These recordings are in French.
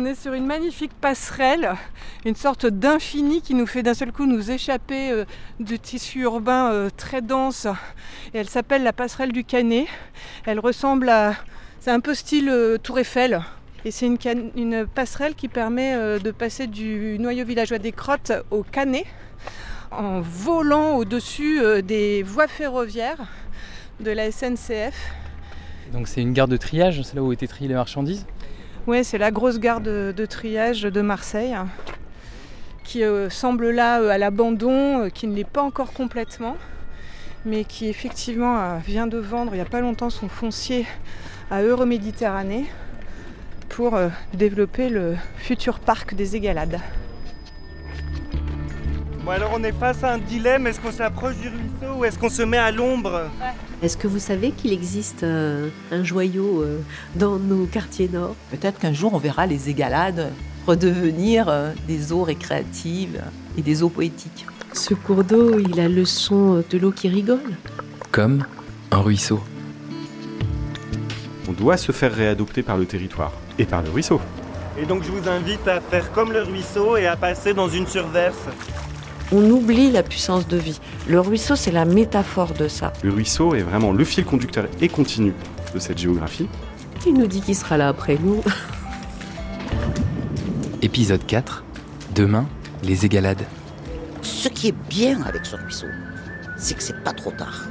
On est sur une magnifique passerelle, une sorte d'infini qui nous fait d'un seul coup nous échapper euh, du tissu urbain euh, très dense. Elle s'appelle la passerelle du Canet. Elle ressemble à. C'est un peu style euh, Tour Eiffel. Et c'est une, une passerelle qui permet de passer du noyau villageois des Crottes au Canet en volant au-dessus des voies ferroviaires de la SNCF. Donc c'est une gare de triage, c'est là où étaient triées les marchandises? Ouais, c'est la grosse gare de, de triage de Marseille qui euh, semble là euh, à l'abandon, euh, qui ne l'est pas encore complètement, mais qui effectivement euh, vient de vendre il n'y a pas longtemps son foncier à Euroméditerranée pour euh, développer le futur parc des Égalades. Bon alors on est face à un dilemme, est-ce qu'on s'approche du ruisseau ou est-ce qu'on se met à l'ombre? Est-ce que vous savez qu'il existe un, un joyau euh, dans nos quartiers nord? Peut-être qu'un jour on verra les égalades redevenir euh, des eaux récréatives et des eaux poétiques. Ce cours d'eau, il a le son de l'eau qui rigole. Comme un ruisseau. On doit se faire réadopter par le territoire et par le ruisseau. Et donc je vous invite à faire comme le ruisseau et à passer dans une surverse. On oublie la puissance de vie. Le ruisseau, c'est la métaphore de ça. Le ruisseau est vraiment le fil conducteur et continu de cette géographie. Il nous dit qu'il sera là après nous. Épisode 4. Demain, les égalades. Ce qui est bien avec ce ruisseau, c'est que c'est pas trop tard.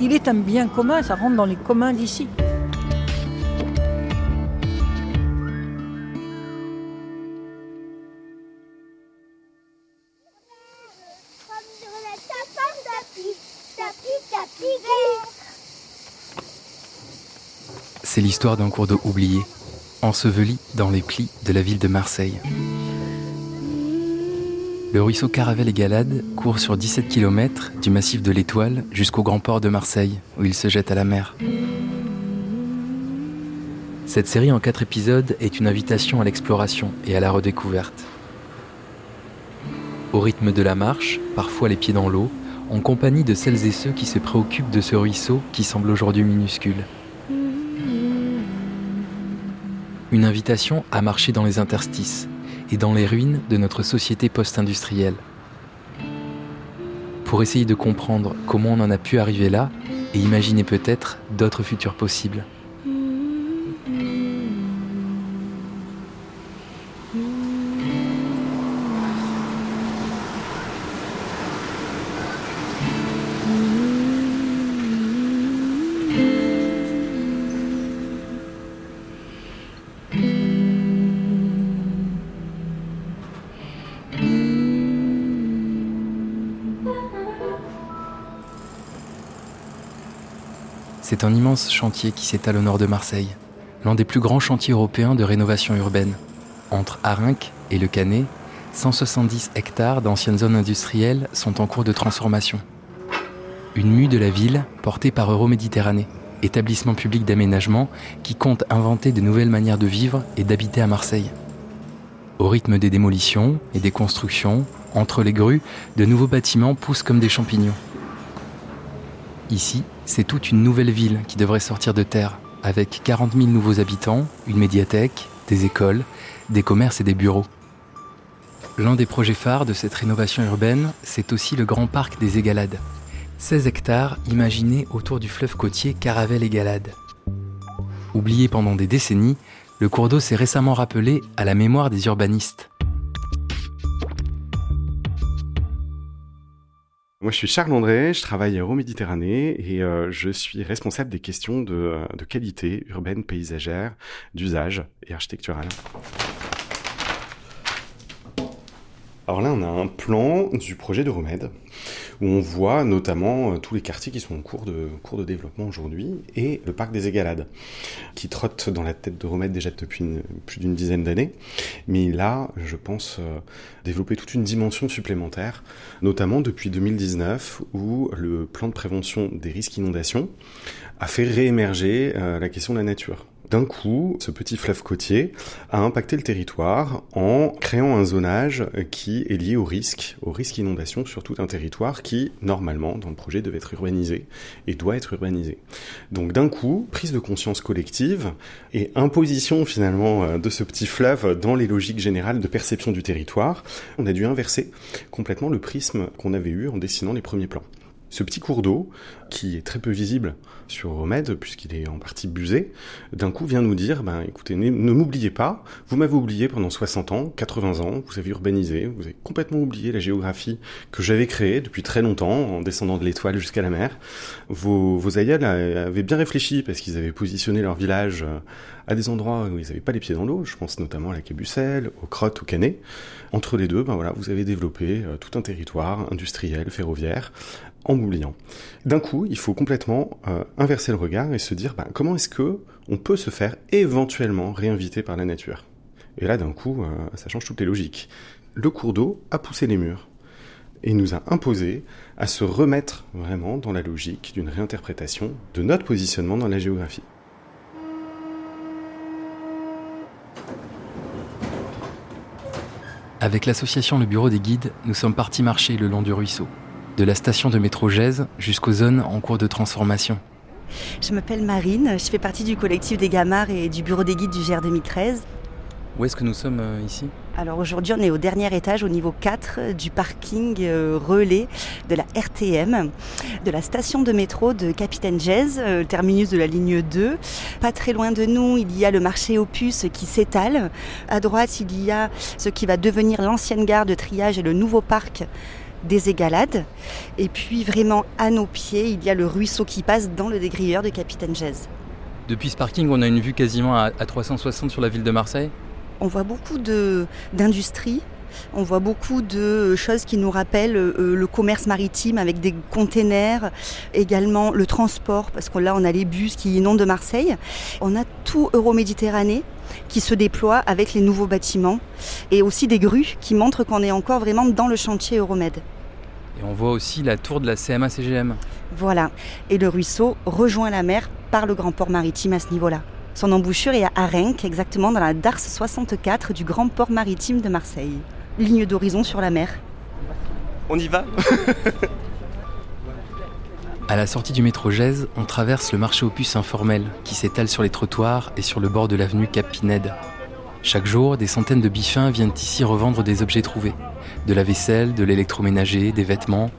Il est un bien commun, ça rentre dans les communs d'ici. L'histoire d'un cours d'eau oublié, enseveli dans les plis de la ville de Marseille. Le ruisseau Caravelle-et-Galade court sur 17 km du massif de l'Étoile jusqu'au grand port de Marseille, où il se jette à la mer. Cette série en quatre épisodes est une invitation à l'exploration et à la redécouverte. Au rythme de la marche, parfois les pieds dans l'eau, en compagnie de celles et ceux qui se préoccupent de ce ruisseau qui semble aujourd'hui minuscule. Une invitation à marcher dans les interstices et dans les ruines de notre société post-industrielle. Pour essayer de comprendre comment on en a pu arriver là et imaginer peut-être d'autres futurs possibles. C'est un immense chantier qui s'étale au nord de Marseille, l'un des plus grands chantiers européens de rénovation urbaine. Entre Arinque et Le Canet, 170 hectares d'anciennes zones industrielles sont en cours de transformation. Une mue de la ville portée par Euroméditerranée, établissement public d'aménagement qui compte inventer de nouvelles manières de vivre et d'habiter à Marseille. Au rythme des démolitions et des constructions, entre les grues, de nouveaux bâtiments poussent comme des champignons. Ici, c'est toute une nouvelle ville qui devrait sortir de terre, avec 40 000 nouveaux habitants, une médiathèque, des écoles, des commerces et des bureaux. L'un des projets phares de cette rénovation urbaine, c'est aussi le grand parc des Égalades. 16 hectares imaginés autour du fleuve côtier Caravelle-Égalade. Oublié pendant des décennies, le cours d'eau s'est récemment rappelé à la mémoire des urbanistes. Moi, je suis Charles André, je travaille à Euroméditerranée et euh, je suis responsable des questions de, euh, de qualité urbaine, paysagère, d'usage et architecturale. Alors là, on a un plan du projet de Remède où on voit notamment euh, tous les quartiers qui sont en cours de, développement aujourd'hui et le parc des Égalades qui trotte dans la tête de Remède déjà depuis plus d'une dizaine d'années. Mais là, je pense euh, développer toute une dimension supplémentaire, notamment depuis 2019 où le plan de prévention des risques inondations a fait réémerger euh, la question de la nature D'un coup, ce petit fleuve côtier a impacté le territoire en créant un zonage qui est lié au risque, au risque inondation sur tout un territoire qui, normalement, dans le projet, devait être urbanisé et doit être urbanisé. Donc d'un coup, prise de conscience collective et imposition finalement de ce petit fleuve dans les logiques générales de perception du territoire, on a dû inverser complètement le prisme qu'on avait eu en dessinant les premiers plans. Ce petit cours d'eau, qui est très peu visible sur Romède, puisqu'il est en partie busé, d'un coup vient nous dire, ben écoutez, ne, m'oubliez pas, vous m'avez oublié pendant 60 ans, 80 ans, vous avez urbanisé, vous avez complètement oublié la géographie que j'avais créée depuis très longtemps, en descendant de l'étoile jusqu'à la mer. Vos, vos aïeuls avaient bien réfléchi, parce qu'ils avaient positionné leur village à des endroits où ils n'avaient pas les pieds dans l'eau, je pense notamment à la Cabucelle, aux Crottes, au Canet. Entre les deux, ben voilà, vous avez développé euh, tout un territoire industriel, ferroviaire, en m'oubliant. D'un coup, il faut complètement euh, inverser le regard et se dire ben, comment est-ce que on peut se faire éventuellement réinviter par la nature? Et là, d'un coup, euh, ça change toutes les logiques. Le cours d'eau a poussé les murs et nous a imposé à se remettre vraiment dans la logique d'une réinterprétation de notre positionnement dans la géographie. Avec l'association Le Bureau des Guides, nous sommes partis marcher le long du ruisseau de la station de métro Gèze jusqu'aux zones en cours de transformation. Je m'appelle Marine, je fais partie du collectif des Gamards et du bureau des guides du GR 2013. Où est-ce que nous sommes euh, ici? Alors aujourd'hui, on est au dernier étage, au niveau 4 du parking euh, relais de la RTM, de la station de métro de Capitaine Jazz, euh, le terminus de la ligne 2. Pas très loin de nous, il y a le marché Opus qui s'étale. À droite, il y a ce qui va devenir l'ancienne gare de triage et le nouveau parc des égalades. Et puis vraiment à nos pieds, il y a le ruisseau qui passe dans le dégrilleur de Capitaine Gèze. Depuis ce parking, on a une vue quasiment à, 360 sur la ville de Marseille On voit beaucoup d'industries. On voit beaucoup de choses qui nous rappellent euh, le commerce maritime avec des containers, également le transport, parce que là on a les bus qui inondent Marseille. On a tout Euroméditerranée qui se déploie avec les nouveaux bâtiments et aussi des grues qui montrent qu'on est encore vraiment dans le chantier Euromed. Et on voit aussi la tour de la CMA-CGM. Voilà. Et le ruisseau rejoint la mer par le grand port maritime à ce niveau-là. Son embouchure est à Arenc, exactement dans la Dars 64 du grand port maritime de Marseille. Ligne d'horizon sur la mer. On y va? À la sortie du métro Gèze, on traverse le marché aux puces informel qui s'étale sur les trottoirs et sur le bord de l'avenue Cap Pinède. Chaque jour, des centaines de biffins viennent ici revendre des objets trouvés. De la vaisselle, de l'électroménager, des vêtements.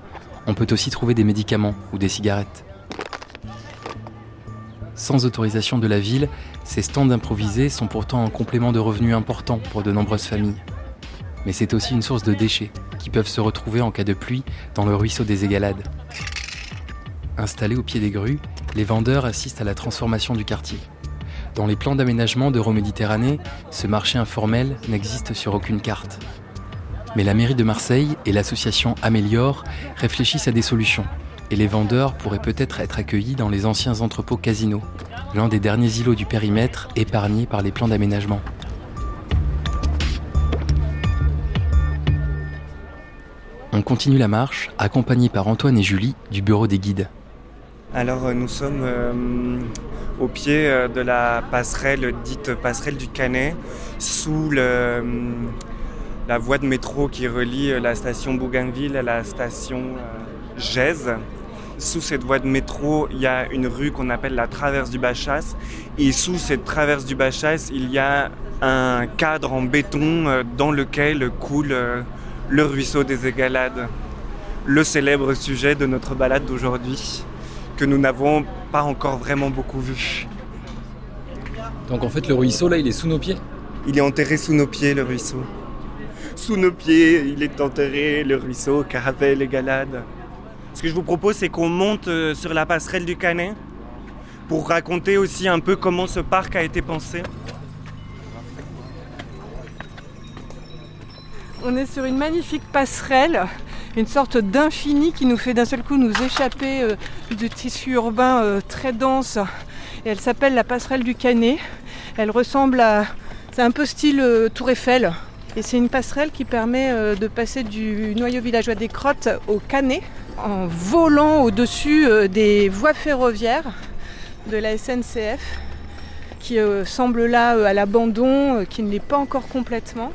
On peut aussi trouver des médicaments ou des cigarettes. Sans autorisation de la ville, ces stands improvisés sont pourtant un complément de revenus important pour de nombreuses familles. Mais c'est aussi une source de déchets qui peuvent se retrouver en cas de pluie dans le ruisseau des Égalades. Installés au pied des grues, les vendeurs assistent à la transformation du quartier. Dans les plans d'aménagement d'Euroméditerranée, ce marché informel n'existe sur aucune carte. Mais la mairie de Marseille et l'association Améliore réfléchissent à des solutions, et les vendeurs pourraient peut-être être accueillis dans les anciens entrepôts Casino, l'un des derniers îlots du périmètre épargnés par les plans d'aménagement. On continue la marche, accompagnés par Antoine et Julie du bureau des guides. Alors euh, nous sommes euh, au pied euh, de la passerelle dite passerelle du Canet, sous la voie de métro qui relie la station Bougainville à la station Gèze. Sous cette voie de métro, il y a une rue qu'on appelle la traverse du Bachas. Et sous cette traverse du Bachas, il y a un cadre en béton dans lequel coule le ruisseau des Égalades, le célèbre sujet de notre balade d'aujourd'hui que nous n'avons pas encore vraiment beaucoup vu. Donc en fait le ruisseau là il est sous nos pieds? Il est enterré sous nos pieds le ruisseau. Sous nos pieds il est enterré le ruisseau Caravelle et Galade. Ce que je vous propose c'est qu'on monte euh, sur la passerelle du Canet pour raconter aussi un peu comment ce parc a été pensé. On est sur une magnifique passerelle une sorte d'infini qui nous fait d'un seul coup nous échapper euh, du tissu urbain euh, très dense. Elle s'appelle la passerelle du Canet. Elle ressemble à. C'est un peu style euh, Tour Eiffel. Et c'est une passerelle qui permet de passer du noyau villageois des Crottes au Canet en volant au-dessus des voies ferroviaires de la SNCF. qui semble là à l'abandon, qui ne l'est pas encore complètement.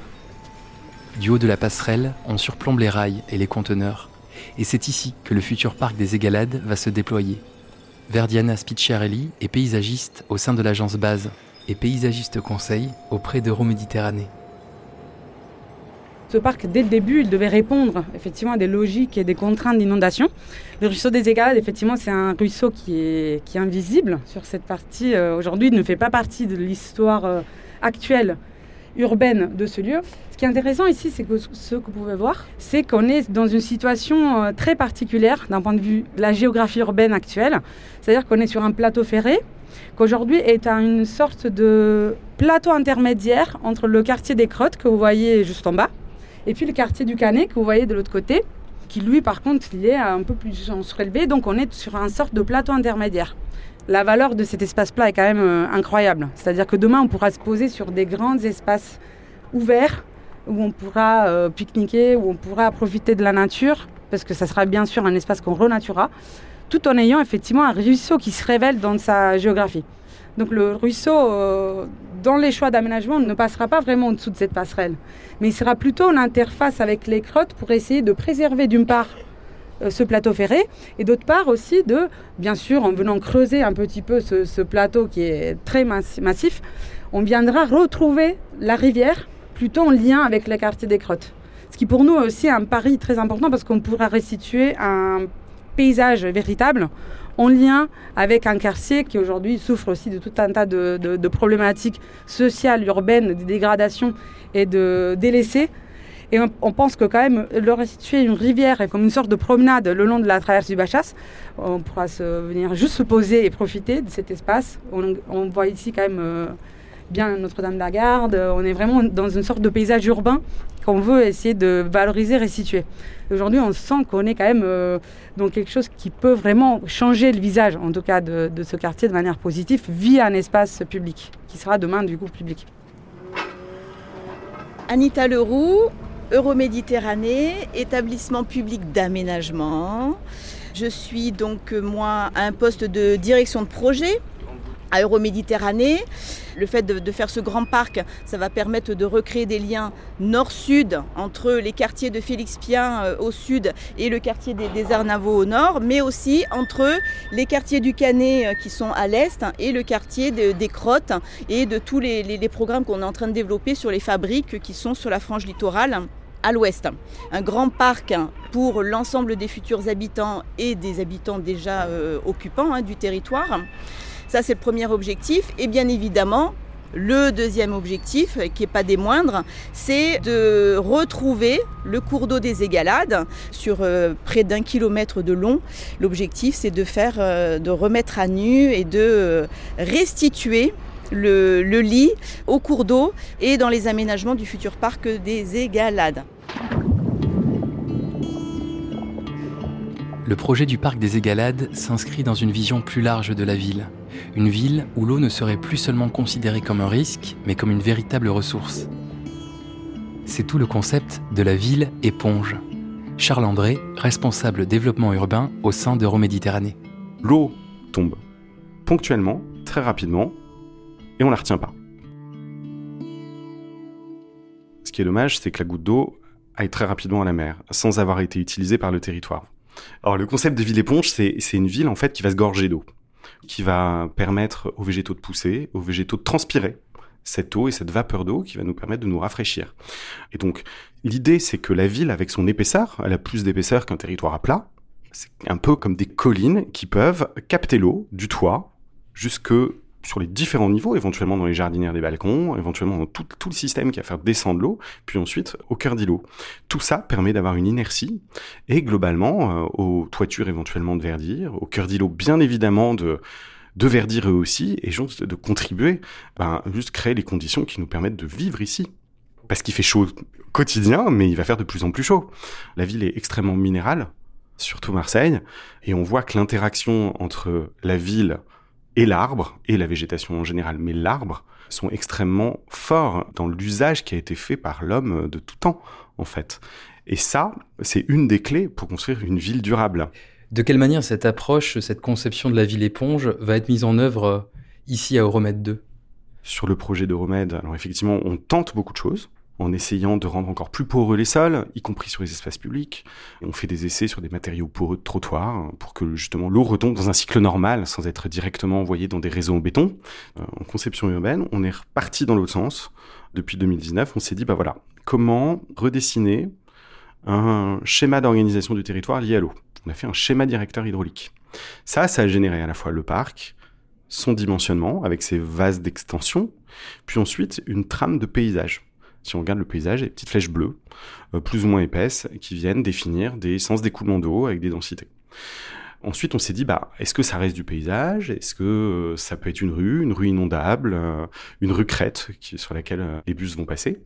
Du haut de la passerelle, on surplombe les rails et les conteneurs. Et c'est ici que le futur parc des Égalades va se déployer. Verdiana Spicciarelli est paysagiste au sein de l'agence Base et paysagiste conseil auprès d'Euroméditerranée. Ce parc, dès le début, il devait répondre effectivement à des logiques et des contraintes d'inondation. Le ruisseau des Égalades, effectivement, c'est un ruisseau qui est, invisible sur cette partie. Euh, Aujourd'hui, il ne fait pas partie de l'histoire euh, actuelle urbaine de ce lieu. Ce qui est intéressant ici, c'est que ce que vous pouvez voir, c'est qu'on est dans une situation euh, très particulière d'un point de vue de la géographie urbaine actuelle. C'est-à-dire qu'on est sur un plateau ferré qu'aujourd'hui est à une sorte de plateau intermédiaire entre le quartier des Crottes que vous voyez juste en bas et puis le quartier du Canet que vous voyez de l'autre côté, qui lui par contre il est un peu plus en surélevé, donc on est sur un sorte de plateau intermédiaire. La valeur de cet espace plat est quand même euh, incroyable. C'est-à-dire que demain on pourra se poser sur des grands espaces ouverts où on pourra euh, pique-niquer, où on pourra profiter de la nature, parce que ça sera bien sûr un espace qu'on renaturera, tout en ayant effectivement un ruisseau qui se révèle dans sa géographie. Donc le ruisseau, euh, dans les choix d'aménagement, ne passera pas vraiment en dessous de cette passerelle, mais il sera plutôt en interface avec les crottes pour essayer de préserver d'une part ce plateau ferré et d'autre part aussi de, bien sûr, en venant creuser un petit peu ce, plateau qui est très massif, on viendra retrouver la rivière plutôt en lien avec le quartier des crottes. Ce qui pour nous est aussi un pari très important parce qu'on pourra restituer un paysage véritable en lien avec un quartier qui aujourd'hui souffre aussi de tout un tas de, de, de problématiques sociales, urbaines, de dégradation et de délaissés. Et on, pense que quand même leur restituer une rivière et comme une sorte de promenade le long de la traversée du Bachas, on pourra se, venir juste se poser et profiter de cet espace. On, voit ici quand même euh, bien Notre-Dame-de-la-Garde. On est vraiment dans une sorte de paysage urbain qu'on veut essayer de valoriser, restituer. Aujourd'hui, on sent qu'on est quand même euh, dans quelque chose qui peut vraiment changer le visage, en tout cas, de, de, ce quartier de manière positive, via un espace public, qui sera demain du coup public. Anita Leroux, Euroméditerranée, établissement public d'aménagement. Je suis donc, moi, à un poste de direction de projet à Euroméditerranée. Le fait de, faire ce grand parc, ça va permettre de recréer des liens nord-sud entre les quartiers de Félix Pien euh, au sud et le quartier des, des Arnavaux au nord, mais aussi entre les quartiers du Canet euh, qui sont à l'est et le quartier de, des Crottes et de tous les programmes qu'on est en train de développer sur les fabriques qui sont sur la frange littorale à l'ouest. Un grand parc pour l'ensemble des futurs habitants et des habitants déjà euh, occupants hein, du territoire. Ça, c'est le premier objectif. Et bien évidemment, le deuxième objectif, qui n'est pas des moindres, c'est de retrouver le cours d'eau des Égalades sur euh, près d'un kilomètre de long. L'objectif, c'est de faire, euh, de remettre à nu et de euh, restituer le lit au cours d'eau et dans les aménagements du futur parc des Égalades. Le projet du parc des Égalades s'inscrit dans une vision plus large de la ville. Une ville où l'eau ne serait plus seulement considérée comme un risque, mais comme une véritable ressource. C'est tout le concept de la ville éponge. Charles André, responsable développement urbain au sein d'Euroméditerranée. L'eau tombe ponctuellement, très rapidement, et on la retient pas. Ce qui est dommage, c'est que la goutte d'eau aille très rapidement à la mer, sans avoir été utilisée par le territoire. Alors le concept de ville éponge, c'est une ville en fait qui va se gorger d'eau, qui va permettre aux végétaux de pousser, aux végétaux de transpirer cette eau et cette vapeur d'eau qui va nous permettre de nous rafraîchir. Et donc l'idée c'est que la ville avec son épaisseur, elle a plus d'épaisseur qu'un territoire à plat, c'est un peu comme des collines qui peuvent capter l'eau du toit jusque sur les différents niveaux, éventuellement dans les jardinières des balcons, éventuellement dans tout, le système qui va faire descendre l'eau, puis ensuite au cœur d'îlot. Tout ça permet d'avoir une inertie et globalement euh, aux toitures éventuellement de verdir, au cœur d'îlot bien évidemment de de verdir eux aussi et juste de contribuer, ben, juste créer les conditions qui nous permettent de vivre ici. Parce qu'il fait chaud quotidien, mais il va faire de plus en plus chaud. La ville est extrêmement minérale, surtout Marseille, et on voit que l'interaction entre la ville et l'arbre, et la végétation en général, mais l'arbre, sont extrêmement forts dans l'usage qui a été fait par l'homme de tout temps, en fait. Et ça, c'est une des clés pour construire une ville durable. De quelle manière cette approche, cette conception de la ville éponge va être mise en œuvre ici à Euromède 2 sur le projet de remède. Alors effectivement, on tente beaucoup de choses en essayant de rendre encore plus poreux les sols, y compris sur les espaces publics. on fait des essais sur des matériaux poreux de trottoir pour que justement l'eau retombe dans un cycle normal sans être directement envoyée dans des réseaux en béton. Euh, en conception urbaine, on est reparti dans l'autre sens. Depuis 2019, on s'est dit, bah voilà, comment redessiner un schéma d'organisation du territoire lié à l'eau? On a fait un schéma directeur hydraulique. Ça, ça a généré à la fois le parc, son dimensionnement avec ses vases d'extension, puis ensuite une trame de paysage si on regarde le paysage, des petites flèches bleues, euh, plus ou moins épaisses, qui viennent définir des sens d'écoulement d'eau avec des densités. Ensuite, on s'est dit, bah, est-ce que ça reste du paysage? Est-ce que euh, ça peut être une rue, une rue inondable, euh, une rue crête sur laquelle les bus vont passer?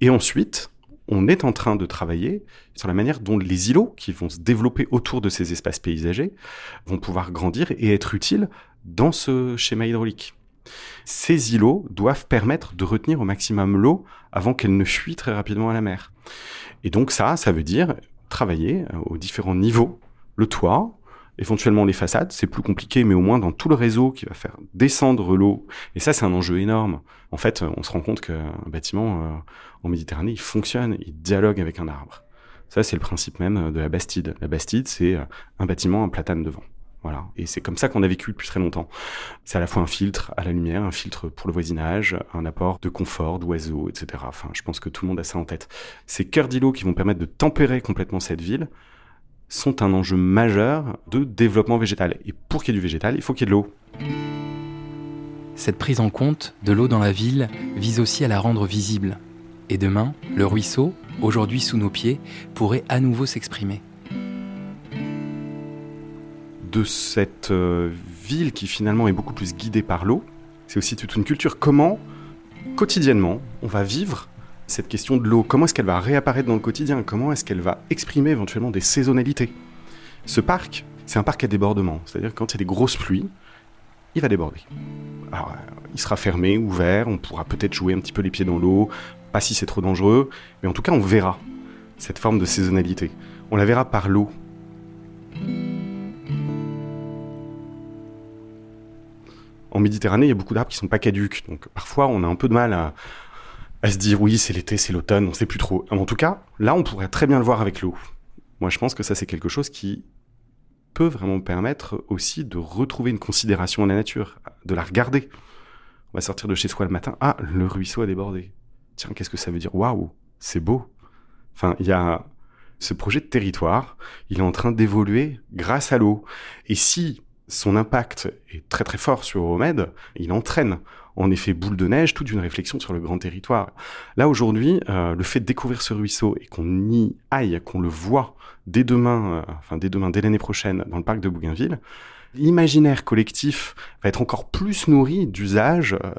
Et ensuite, on est en train de travailler sur la manière dont les îlots qui vont se développer autour de ces espaces paysagers vont pouvoir grandir et être utiles dans ce schéma hydraulique. Ces îlots doivent permettre de retenir au maximum l'eau avant qu'elle ne fuit très rapidement à la mer. Et donc ça, ça veut dire travailler euh, aux différents niveaux, le toit, éventuellement les façades, c'est plus compliqué, mais au moins dans tout le réseau qui va faire descendre l'eau. Et ça, c'est un enjeu énorme. En fait, on se rend compte qu'un bâtiment euh, en Méditerranée, il fonctionne, il dialogue avec un arbre. Ça, c'est le principe même de la Bastide. La Bastide, c'est euh, un bâtiment, un platane devant. Voilà. Et c'est comme ça qu'on a vécu depuis très longtemps. C'est à la fois un filtre à la lumière, un filtre pour le voisinage, un apport de confort, d'oiseaux, etc. Enfin, je pense que tout le monde a ça en tête. Ces cœurs d'îlots qui vont permettre de tempérer complètement cette ville sont un enjeu majeur de développement végétal. Et pour qu'il y ait du végétal, il faut qu'il y ait de l'eau. Cette prise en compte de l'eau dans la ville vise aussi à la rendre visible. Et demain, le ruisseau, aujourd'hui sous nos pieds, pourrait à nouveau s'exprimer de cette euh, ville qui finalement est beaucoup plus guidée par l'eau. C'est aussi toute une culture. Comment, quotidiennement, on va vivre cette question de l'eau? Comment est-ce qu'elle va réapparaître dans le quotidien? Comment est-ce qu'elle va exprimer éventuellement des saisonnalités? Ce parc, c'est un parc à débordement. C'est-à-dire quand il y a des grosses pluies, il va déborder. Il sera fermé, ouvert, on pourra peut-être jouer un petit peu les pieds dans l'eau, pas si c'est trop dangereux, mais en tout cas, on verra cette forme de saisonnalité. On la verra par l'eau. En Méditerranée, il y a beaucoup d'arbres qui sont pas caduques. Donc parfois, on a un peu de mal à, se dire oui, c'est l'été, c'est l'automne, on sait plus trop. En tout cas, là, on pourrait très bien le voir avec l'eau. Moi, je pense que ça, c'est quelque chose qui peut vraiment permettre aussi de retrouver une considération à la nature, de la regarder. On va sortir de chez soi le matin. Ah, le ruisseau a débordé. Tiens, qu'est-ce que ça veut dire? Waouh, c'est beau. Enfin, il y a ce projet de territoire, il est en train d'évoluer grâce à l'eau. Et si son impact est très très fort sur Euromède, il entraîne en effet boule de neige toute une réflexion sur le grand territoire. Là aujourd'hui, euh, le fait de découvrir ce ruisseau et qu'on y aille, qu'on le voit dès demain, euh, enfin dès demain, dès l'année prochaine, dans le parc de Bougainville, l'imaginaire collectif va être encore plus nourri d'usages euh,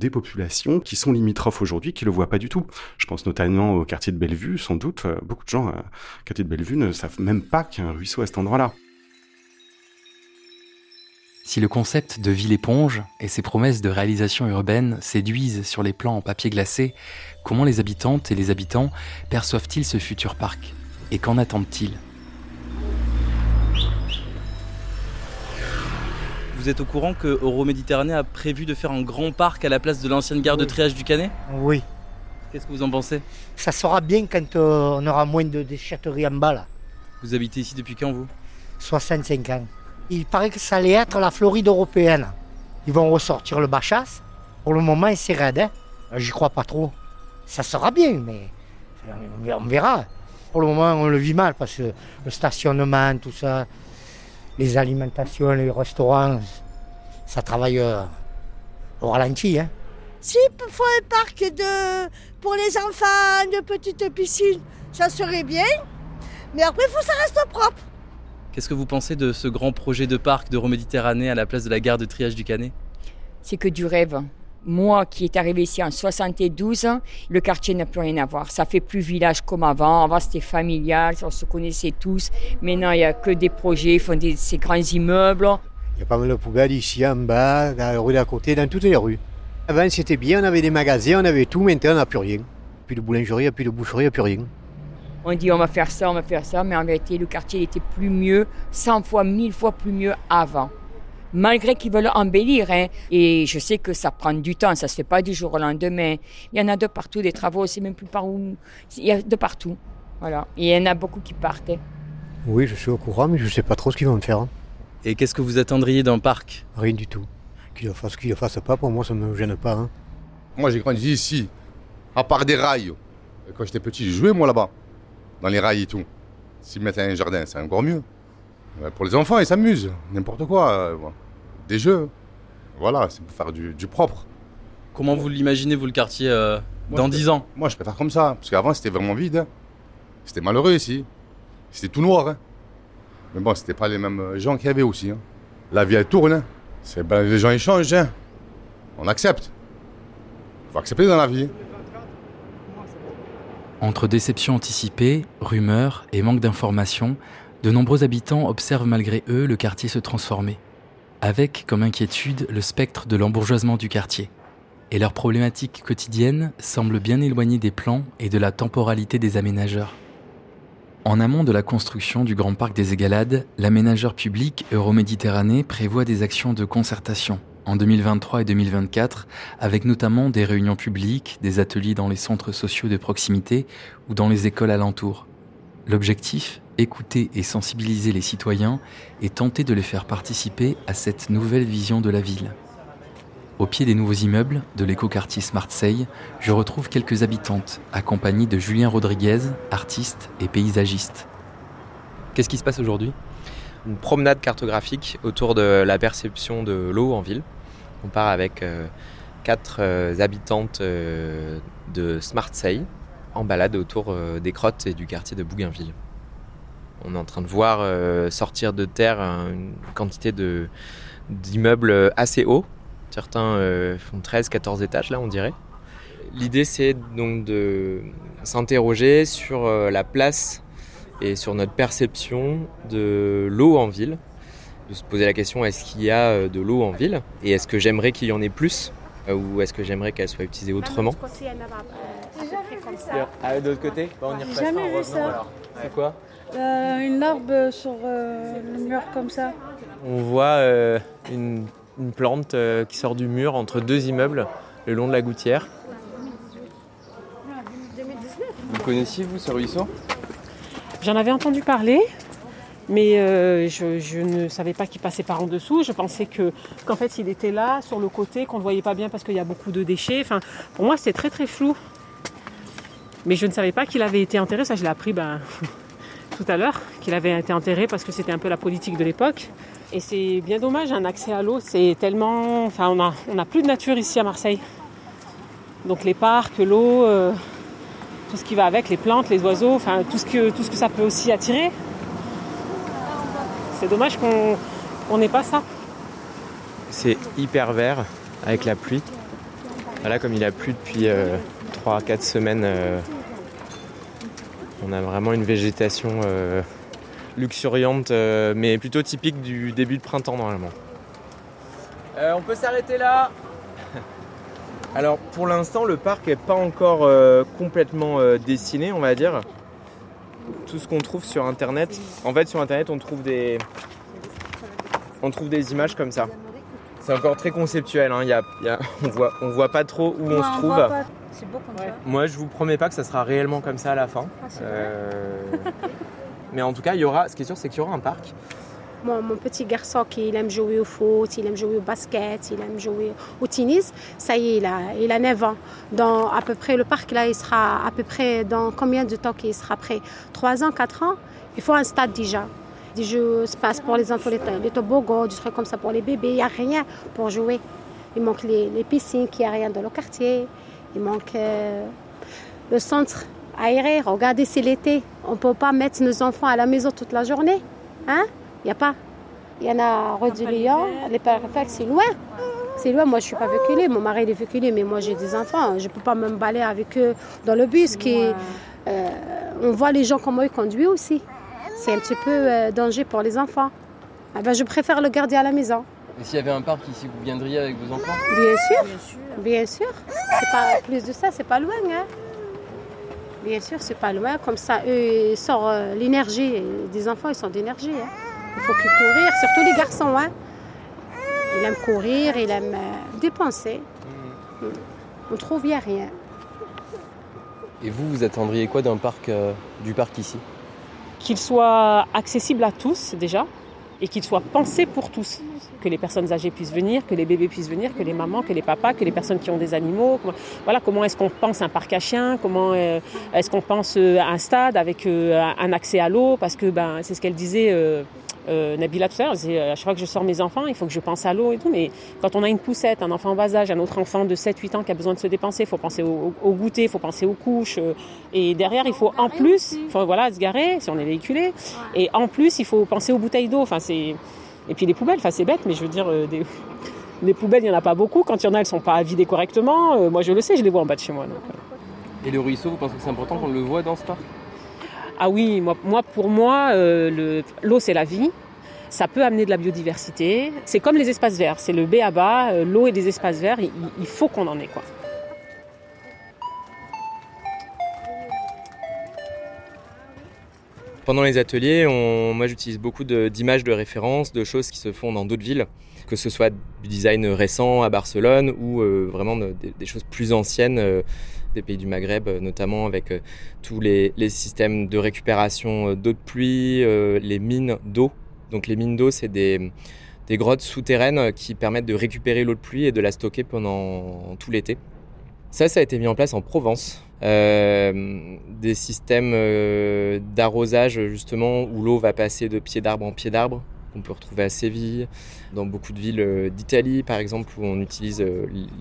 des populations qui sont limitrophes aujourd'hui, qui le voient pas du tout. Je pense notamment au quartier de Bellevue, sans doute, beaucoup de gens, au quartier de Bellevue, ne savent même pas qu'il y a un ruisseau à cet endroit-là. Si le concept de ville éponge et ses promesses de réalisation urbaine séduisent sur les plans en papier glacé, comment les habitantes et les habitants perçoivent-ils ce futur parc Et qu'en attendent-ils? Vous êtes au courant que Euroméditerranée a prévu de faire un grand parc à la place de l'ancienne gare de triage du Canet Oui. Qu'est-ce que vous en pensez? Ça sera bien quand euh, on aura moins de déchetterie en bas là. Vous habitez ici depuis quand vous? 65 ans. Il paraît que ça allait être la Floride européenne. Ils vont ressortir le Bachas. Pour le moment, c'est raide. Hein. J'y crois pas trop. Ça sera bien, mais on verra. Pour le moment, on le vit mal parce que le stationnement, tout ça, les alimentations, les restaurants, ça travaille euh, au ralenti. Hein. Si, il faut un parc de, pour les enfants, de petites piscines, ça serait bien. Mais après, il faut que ça reste propre. Qu'est-ce que vous pensez de ce grand projet de parc de Méditerranée à la place de la gare de triage du Canet C'est que du rêve. Moi qui est arrivé ici en 72, le quartier n'a plus rien à voir. Ça fait plus village comme avant. Avant c'était familial, on se connaissait tous. Maintenant il n'y a que des projets, ils font des, ces grands immeubles. Il y a pas mal de poubelles ici en bas, dans la rue d'à côté, dans toutes les rues. Avant c'était bien, on avait des magasins, on avait tout, maintenant on n'a plus rien. Plus de boulangerie, plus de boucherie, plus rien. On dit on va faire ça, on va faire ça, mais en vérité, le quartier était plus mieux, 100 fois, 1000 fois plus mieux avant. malgré qu'ils veulent embellir. Hein. Et je sais que ça prend du temps, ça se fait pas du jour au lendemain. Il y en a de partout, des travaux, c'est même plus par où. Il y a de partout. Voilà. Et il y en a beaucoup qui partent. hein. Oui, je suis au courant, mais je sais pas trop ce qu'ils vont me faire. hein. Et qu'est-ce que vous attendriez d'un parc? Rien du tout. Qu'ils le fassent, qu'ils le fassent pas, pour moi, ça me gêne pas. hein. Moi, j'ai grandi ici, à part des rails. Quand j'étais petit, j'ai joué, moi, là-bas, dans les rails et tout. S'ils mettent un jardin, c'est encore mieux. Ouais, Pour les enfants, ils s'amusent, n'importe quoi. euh. Des jeux. Voilà, c'est pour faire du, du propre. Comment vous l'imaginez, vous, le quartier, euh, Moi, dans je- 10 ans Moi, je préfère comme ça, parce qu'avant, c'était vraiment vide. hein. C'était malheureux ici. C'était tout noir. hein. Mais bon, c'était pas les mêmes euh, gens qu'il y avait aussi. hein. La vie, elle tourne. ben, les gens, ils changent. On accepte. faut accepter dans la vie. Entre déception anticipée, rumeurs et manque d'informations, de nombreux habitants observent malgré eux le quartier se transformer, avec comme inquiétude le spectre de l'embourgeoisement du quartier. Et leurs problématiques quotidiennes semblent bien éloignées des plans et de la temporalité des aménageurs. En amont de la construction du Grand Parc des Égalades, l'aménageur public Euroméditerranée prévoit des actions de concertation en 2023 et 2024, avec notamment des réunions publiques, des ateliers dans les centres sociaux de proximité ou dans les écoles alentours. L'objectif Écouter et sensibiliser les citoyens et tenter de les faire participer à cette nouvelle vision de la ville. Au pied des nouveaux immeubles de l'écoquartier Smartseille, je retrouve quelques habitantes, accompagnées de Julien Rodriguez, artiste et paysagiste. Qu'est-ce qui se passe aujourd'hui? Une promenade cartographique autour de la perception de l'eau en ville. On part avec euh, quatre euh, habitantes euh, de Smartseille en balade autour euh, des crottes et du quartier de Bougainville. On est en train de voir sortir de terre un- une quantité d'immeubles assez hauts. Certains font 13-14 étages là on dirait. L'idée c'est donc de s'interroger sur la place et sur notre perception de l'eau en ville. De se poser la question est-ce qu'il y a euh, de l'eau en ville Et est-ce que j'aimerais qu'il y en ait plus Euh, Ou est-ce que j'aimerais qu'elle soit utilisée autrement? Ah, de l'autre côté Bah, on y J'ai repassera jamais vu ça. C'est quoi? Euh, une larve sur euh, le mur comme ça. On voit euh, une, une plante euh, qui sort du mur entre deux immeubles le long de la gouttière. Vous connaissiez vous ce ruisseau? J'en avais entendu parler, mais euh, je, ne savais pas qu'il passait par en dessous. Je pensais que qu'en fait il était là, sur le côté, qu'on ne voyait pas bien parce qu'il y a beaucoup de déchets. Enfin, pour moi, c'était très très flou. Mais je ne savais pas qu'il avait été enterré. Ça, je l'ai appris ben, tout à l'heure, qu'il avait été enterré parce que c'était un peu la politique de l'époque. Et c'est bien dommage, un accès à l'eau, c'est tellement... Enfin, on n'a on a plus de nature ici à Marseille. Donc les parcs, l'eau, euh, tout ce qui va avec, les plantes, les oiseaux, enfin tout ce que, tout ce que ça peut aussi attirer. C'est dommage qu'on n'ait pas ça. C'est hyper vert avec la pluie. Là, comme il a plu depuis 3-4 semaines, euh, on a vraiment une végétation euh, luxuriante, euh, mais plutôt typique du début de printemps normalement. Euh, on peut s'arrêter là Alors pour l'instant, le parc n'est pas encore euh, complètement euh, dessiné, on va dire. Tout ce qu'on trouve sur internet, en fait sur internet on trouve des, on trouve des images comme ça. C'est encore très conceptuel, hein. il y a- il y a- on, voit, on voit pas trop où on se trouve. C'est beau comme ça. Moi, je vous promets pas que ça sera réellement comme ça à la fin. Ah, c'est vrai Euh, Mais en tout cas, il y aura. Ce qui est sûr, c'est qu'il y aura un parc. Mon, petit garçon qui il aime jouer au foot, il aime jouer au basket, il aime jouer au tennis, ça y est, il a, il a 9 ans. Dans à peu près le parc là, il sera à peu près dans combien de temps qu'il sera prêt? 3 ans, 4 ans? Il faut un stade déjà. Des jeux se passent pour les enfants, les, les toboggans, des trucs comme ça pour les bébés, il n'y a rien pour jouer. Il manque les, les piscines, qu'il n'y a rien dans le quartier. Il manque euh, le centre aéré. Regardez, c'est l'été. On ne peut pas mettre nos enfants à la maison toute la journée. Hein? Il n'y a pas. Il y en a à Rue du Lion, les préfets, c'est loin. C'est loin. Moi, je ne suis pas véhiculée. Mon mari il est véhiculé, mais moi, j'ai des enfants. Je ne peux pas me balader avec eux dans le bus. Qui, euh, on voit les gens comment ils conduisent aussi. C'est un petit peu euh, danger pour les enfants. Ah ben, je préfère le garder à la maison. Et s'il y avait un parc ici, vous viendriez avec vos enfants? Bien sûr. Bien sûr. C'est pas plus de ça, c'est pas loin. Hein. Bien sûr, c'est pas loin. Comme ça, eux, ils sortent euh, l'énergie. Des enfants, ils sont d'énergie. hein. Il faut qu'ils courir, surtout les garçons. Hein. Il aime courir, il aime euh, dépenser. Mmh. On trouve, il n'y a rien. Et vous, vous attendriez quoi d'un parc, euh, du parc ici? Qu'il soit accessible à tous déjà et qu'il soit pensé pour tous. Que les personnes âgées puissent venir, que les bébés puissent venir, que les mamans, que les papas, que les personnes qui ont des animaux. Comment, voilà, comment est-ce qu'on pense un parc à chiens Comment euh, est-ce qu'on pense euh, un stade avec euh, un accès à l'eau Parce que ben, c'est ce qu'elle disait. Euh, euh, Nabila tout à l'heure, disait, à chaque fois que je sors mes enfants, il faut que je pense à l'eau et tout. Mais quand on a une poussette, un enfant en bas âge, un autre enfant de 7-8 ans qui a besoin de se dépenser, il faut penser au, au, au goûter, il faut penser aux couches. euh, et derrière, il faut en plus, il faut voilà, se garer si on est véhiculé. Et en plus, il faut penser aux bouteilles d'eau. Enfin, c'est... Et puis les poubelles, enfin, c'est bête, mais je veux dire, euh, des... des poubelles, il n'y en a pas beaucoup. Quand il y en a, elles ne sont pas vidées correctement. Euh, moi, je le sais, je les vois en bas de chez moi. donc, euh. Et le ruisseau, vous pensez que c'est important qu'on le voit dans ce parc? Ah oui, moi, pour moi, euh, le- l'eau c'est la vie. Ça peut amener de la biodiversité. C'est comme les espaces verts, c'est le B à euh, L'eau et des espaces verts, il, faut qu'on en ait quoi. Pendant les ateliers, moi j'utilise beaucoup d'images de, référence, de choses qui se font dans d'autres villes, que ce soit du design récent à Barcelone ou euh, vraiment de- des, choses plus anciennes des pays du Maghreb, euh, notamment avec euh, tous les, systèmes de récupération euh, d'eau de pluie, les mines d'eau. Donc les mines d'eau, c'est des, grottes souterraines qui permettent de récupérer l'eau de pluie et de la stocker pendant tout l'été. Ça, ça a été mis en place en Provence. Des systèmes d'arrosage, justement, où l'eau va passer de pied d'arbre en pied d'arbre, qu'on peut retrouver à Séville, dans beaucoup de villes d'Italie, par exemple, où on utilise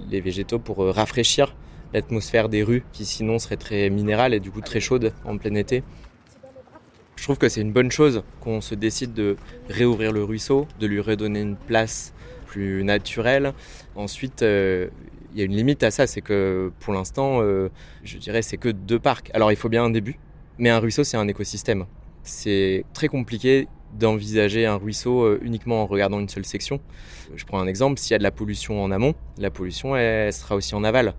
les végétaux pour rafraîchir l'atmosphère des rues, qui sinon serait très minérale et du coup très chaude en plein été. Je trouve que c'est une bonne chose qu'on se décide de réouvrir le ruisseau, de lui redonner une place plus naturelle. Ensuite, euh, il y a une limite à ça, c'est que pour l'instant, euh, je dirais, c'est que deux parcs. Alors il faut bien un début, mais un ruisseau, c'est un écosystème. C'est très compliqué d'envisager un ruisseau euh, uniquement en regardant une seule section. Je prends un exemple, s'il y a de la pollution en amont, la pollution, elle, elle sera aussi en aval.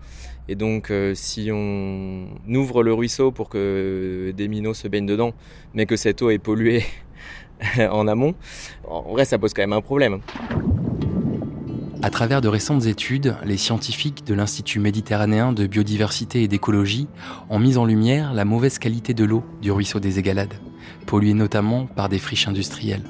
Et donc, euh, si on ouvre le ruisseau pour que des minots se baignent dedans, mais que cette eau est polluée en amont, en vrai, ça pose quand même un problème. À travers de récentes études, les scientifiques de l'Institut méditerranéen de biodiversité et d'écologie ont mis en lumière la mauvaise qualité de l'eau du ruisseau des Égalades, polluée notamment par des friches industrielles.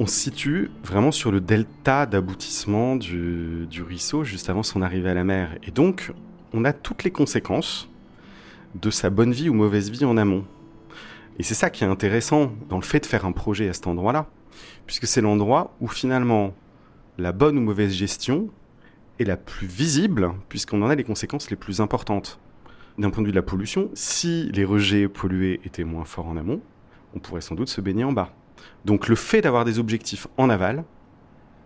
On se situe vraiment sur le delta d'aboutissement du, du ruisseau juste avant son arrivée à la mer. Et donc, on a toutes les conséquences de sa bonne vie ou mauvaise vie en amont. Et c'est ça qui est intéressant dans le fait de faire un projet à cet endroit-là, puisque c'est l'endroit où finalement la bonne ou mauvaise gestion est la plus visible, puisqu'on en a les conséquences les plus importantes. D'un point de vue de la pollution, si les rejets pollués étaient moins forts en amont, on pourrait sans doute se baigner en bas. Donc le fait d'avoir des objectifs en aval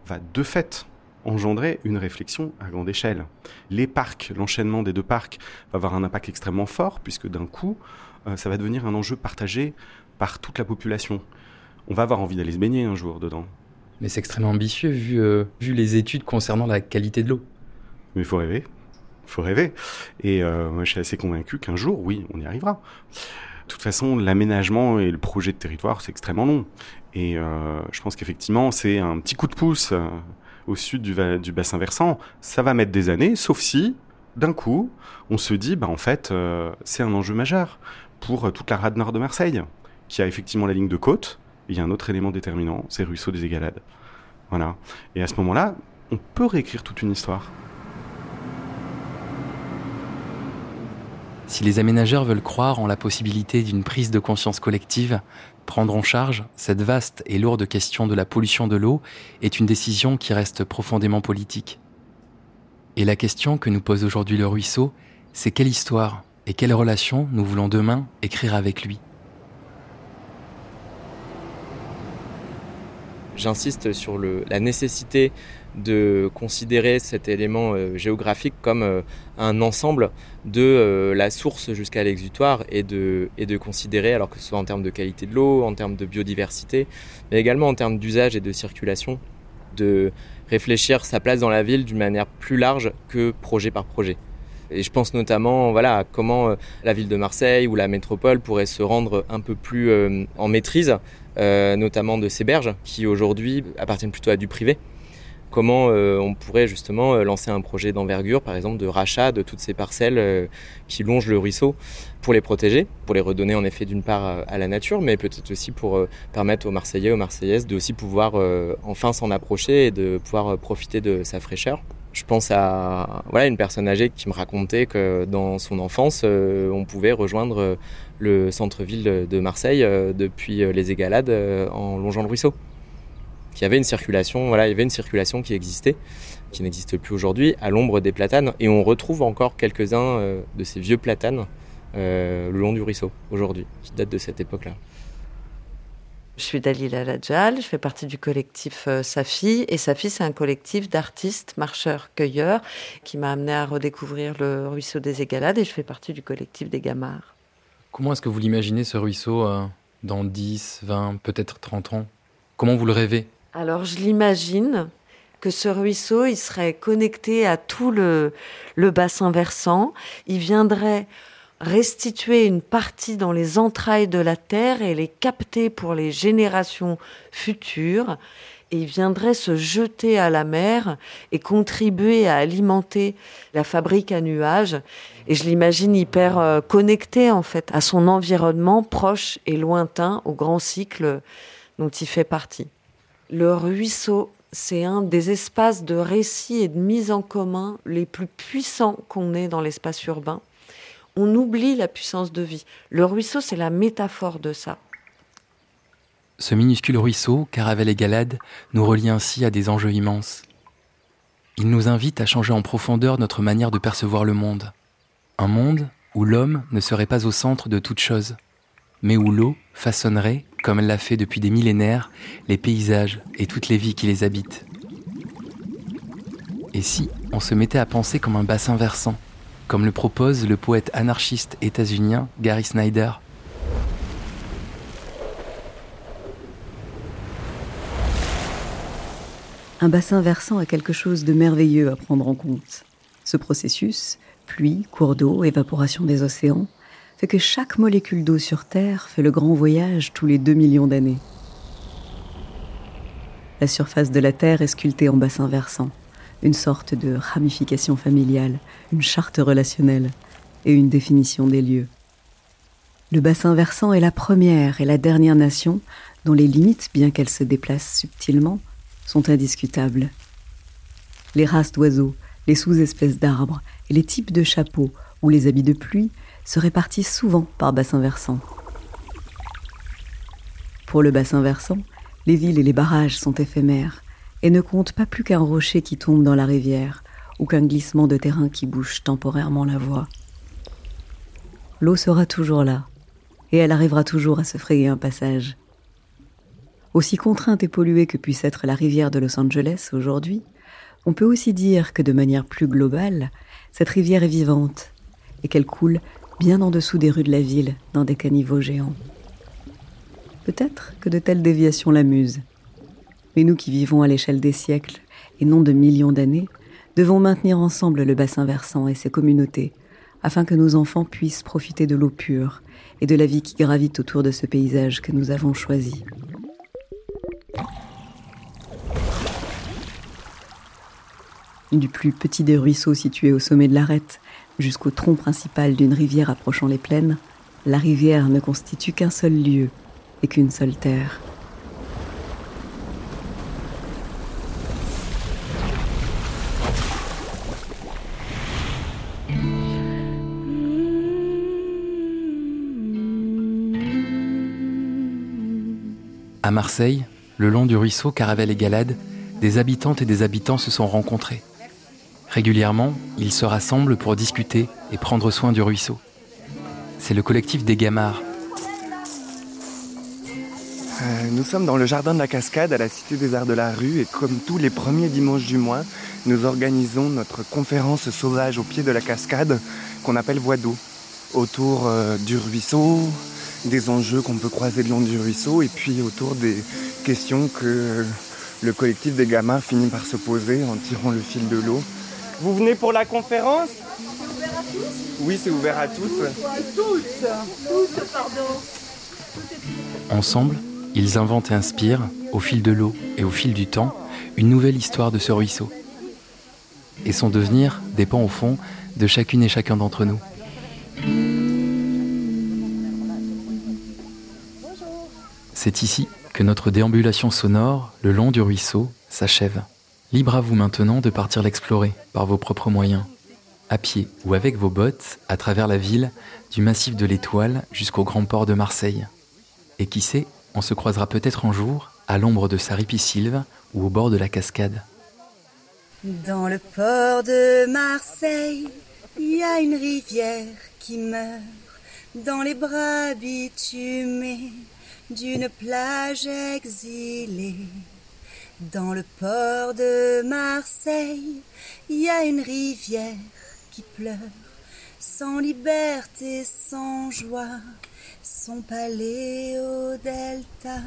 va de fait engendrer une réflexion à grande échelle. Les parcs, l'enchaînement des deux parcs va avoir un impact extrêmement fort, puisque d'un coup, euh, ça va devenir un enjeu partagé par toute la population. On va avoir envie d'aller se baigner un jour dedans. Mais c'est extrêmement ambitieux vu, euh, vu les études concernant la qualité de l'eau. Mais il faut rêver. Il faut rêver. Et euh, moi, je suis assez convaincu qu'un jour, oui, on y arrivera. De toute façon, l'aménagement et le projet de territoire, c'est extrêmement long. Et euh, je pense qu'effectivement, c'est un petit coup de pouce au sud du, bassin versant. Ça va mettre des années, sauf si, d'un coup, on se dit, bah, en fait, c'est un enjeu majeur pour toute la rade nord de Marseille, qui a effectivement la ligne de côte. Il y a un autre élément déterminant, c'est le ruisseau des Égalades. Voilà. Et à ce moment-là, on peut réécrire toute une histoire. Si les aménageurs veulent croire en la possibilité d'une prise de conscience collective, prendre en charge cette vaste et lourde question de la pollution de l'eau est une décision qui reste profondément politique. Et la question que nous pose aujourd'hui le ruisseau, c'est quelle histoire et quelle relation nous voulons demain écrire avec lui? J'insiste sur la nécessité de considérer cet élément euh, géographique comme euh, un ensemble de euh, la source jusqu'à l'exutoire et de, considérer, alors que ce soit en termes de qualité de l'eau, en termes de biodiversité, mais également en termes d'usage et de circulation, de réfléchir sa place dans la ville d'une manière plus large que projet par projet. Et je pense notamment voilà, à comment la ville de Marseille ou la métropole pourrait se rendre un peu plus en maîtrise, euh, notamment de ces berges qui aujourd'hui appartiennent plutôt à du privé. comment on pourrait justement lancer un projet d'envergure, par exemple de rachat de toutes ces parcelles qui longent le ruisseau pour les protéger, pour les redonner en effet d'une part à la nature, mais peut-être aussi pour permettre aux Marseillais, aux Marseillaises de aussi pouvoir enfin s'en approcher et de pouvoir profiter de sa fraîcheur. Je pense à voilà, une personne âgée qui me racontait que dans son enfance, euh, on pouvait rejoindre euh, le centre-ville de Marseille euh, depuis les Égalades en longeant le ruisseau. Il y avait une circulation, voilà, il y avait une circulation qui existait, qui n'existe plus aujourd'hui, à l'ombre des platanes. Et on retrouve encore quelques-uns de ces vieux platanes le long du ruisseau aujourd'hui, qui datent de cette époque-là. Je suis Dalila Ladjal, je fais partie du collectif euh, Safi. Et Safi, c'est un collectif d'artistes, marcheurs, cueilleurs, qui m'a amené à redécouvrir le ruisseau des Égalades. Et je fais partie du collectif des Gamards. Comment est-ce que vous l'imaginez, ce ruisseau, euh, dans 10, 20, peut-être 30 ans? Comment vous le rêvez? Alors, je l'imagine que ce ruisseau, il serait connecté à tout le, le bassin versant. Il viendrait restituer une partie dans les entrailles de la terre et les capter pour les générations futures. Et il viendrait se jeter à la mer et contribuer à alimenter la fabrique à nuages. Et je l'imagine hyper euh, connecté en fait à son environnement proche et lointain, au grand cycle dont il fait partie. Le ruisseau, c'est un des espaces de récit et de mise en commun les plus puissants qu'on ait dans l'espace urbain on oublie la puissance de vie. Le ruisseau, c'est la métaphore de ça. Ce minuscule ruisseau, Caravelle et Galade, nous relie ainsi à des enjeux immenses. Il nous invite à changer en profondeur notre manière de percevoir le monde. Un monde où l'homme ne serait pas au centre de toute chose, mais où l'eau façonnerait, comme elle l'a fait depuis des millénaires, les paysages et toutes les vies qui les habitent. Et si on se mettait à penser comme un bassin versant, comme le propose le poète anarchiste états-unien Gary Snyder. Un bassin versant a quelque chose de merveilleux à prendre en compte. Ce processus, pluie, cours d'eau, évaporation des océans, fait que chaque molécule d'eau sur Terre fait le grand voyage tous les 2 millions d'années. La surface de la Terre est sculptée en bassin versant une sorte de ramification familiale, une charte relationnelle et une définition des lieux. Le bassin versant est la première et la dernière nation dont les limites, bien qu'elles se déplacent subtilement, sont indiscutables. Les races d'oiseaux, les sous-espèces d'arbres et les types de chapeaux ou les habits de pluie se répartissent souvent par bassin versant. Pour le bassin versant, les villes et les barrages sont éphémères et ne compte pas plus qu'un rocher qui tombe dans la rivière ou qu'un glissement de terrain qui bouche temporairement la voie. L'eau sera toujours là, et elle arrivera toujours à se frayer un passage. Aussi contrainte et polluée que puisse être la rivière de Los Angeles aujourd'hui, on peut aussi dire que de manière plus globale, cette rivière est vivante et qu'elle coule bien en dessous des rues de la ville dans des caniveaux géants. Peut-être que de telles déviations l'amusent, mais nous qui vivons à l'échelle des siècles et non de millions d'années, devons maintenir ensemble le bassin versant et ses communautés, afin que nos enfants puissent profiter de l'eau pure et de la vie qui gravite autour de ce paysage que nous avons choisi. Du plus petit des ruisseaux situés au sommet de l'arête jusqu'au tronc principal d'une rivière approchant les plaines, la rivière ne constitue qu'un seul lieu et qu'une seule terre. À Marseille, le long du ruisseau Caravelle et Galade, des habitantes et des habitants se sont rencontrés. Régulièrement, ils se rassemblent pour discuter et prendre soin du ruisseau. C'est le collectif des Gamards. Euh, nous sommes dans le jardin de la cascade à la Cité des Arts de la Rue et comme tous les premiers dimanches du mois, nous organisons notre conférence sauvage au pied de la cascade qu'on appelle Voix d'eau, autour euh, du ruisseau, des enjeux qu'on peut croiser le long du ruisseau et puis autour des questions que le collectif des gamins finit par se poser en tirant le fil de l'eau. Vous venez pour la conférence? C'est ouvert à tous Oui, c'est ouvert à toutes. Toutes, toutes, pardon. Ensemble, ils inventent et inspirent, au fil de l'eau et au fil du temps, une nouvelle histoire de ce ruisseau. Et son devenir dépend au fond de chacune et chacun d'entre nous. C'est ici que notre déambulation sonore le long du ruisseau s'achève. Libre à vous maintenant de partir l'explorer par vos propres moyens, à pied ou avec vos bottes, à travers la ville, du massif de l'Étoile jusqu'au grand port de Marseille. Et qui sait, on se croisera peut-être un jour à l'ombre de sa ripisylve ou au bord de la cascade. Dans le port de Marseille, il y a une rivière qui meurt dans les bras bitumés d'une plage exilée. Dans le port de Marseille, il y a une rivière qui pleure, sans liberté, sans joie, son palais au delta.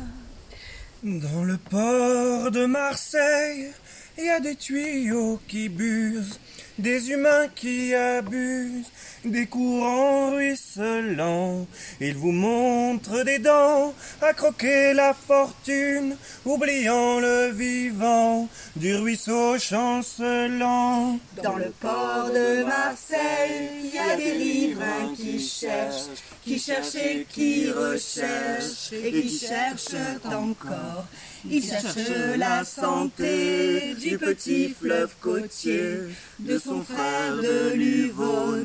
Dans le port de Marseille, il y a des tuyaux qui busent, des humains qui abusent, des courants ruisselants. Ils vous montrent des dents à croquer la fortune, oubliant le vivant du ruisseau chancelant. Dans le port de Marseille, il y a des riverains qui cherchent, qui cherchent et qui recherchent, et qui cherchent encore. Ils cherchent la santé du petit fleuve côtier, de son frère de de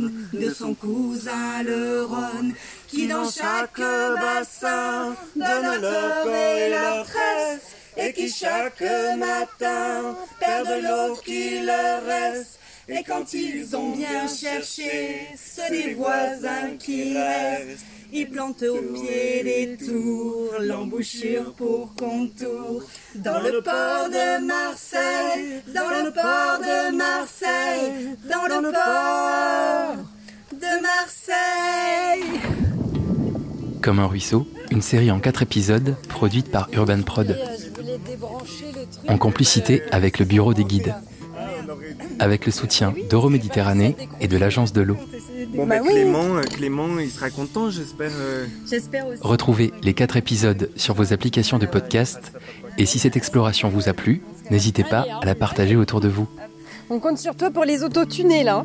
son cousin le Rhône, qui dans chaque bassin donne leur et leur tresse, et qui chaque matin perdent l'eau qui leur reste. Et quand ils ont bien cherché, c'est des voisins qui restent. Ils plantent au pied des tours, l'embouchure pour contour. Dans le port de Marseille, dans le port de Marseille, dans le port de Marseille. Comme un ruisseau, une série en quatre épisodes produite par Urban Prod, en complicité avec le bureau des guides, avec le soutien d'Euroméditerranée et de l'Agence de l'eau. Bon, bah, Clément, euh, Clément, il sera content, j'espère. euh. Retrouvez les quatre épisodes sur vos applications de podcast et si cette exploration vous a plu, n'hésitez pas à la partager autour de vous. On compte sur toi pour les autotunés là.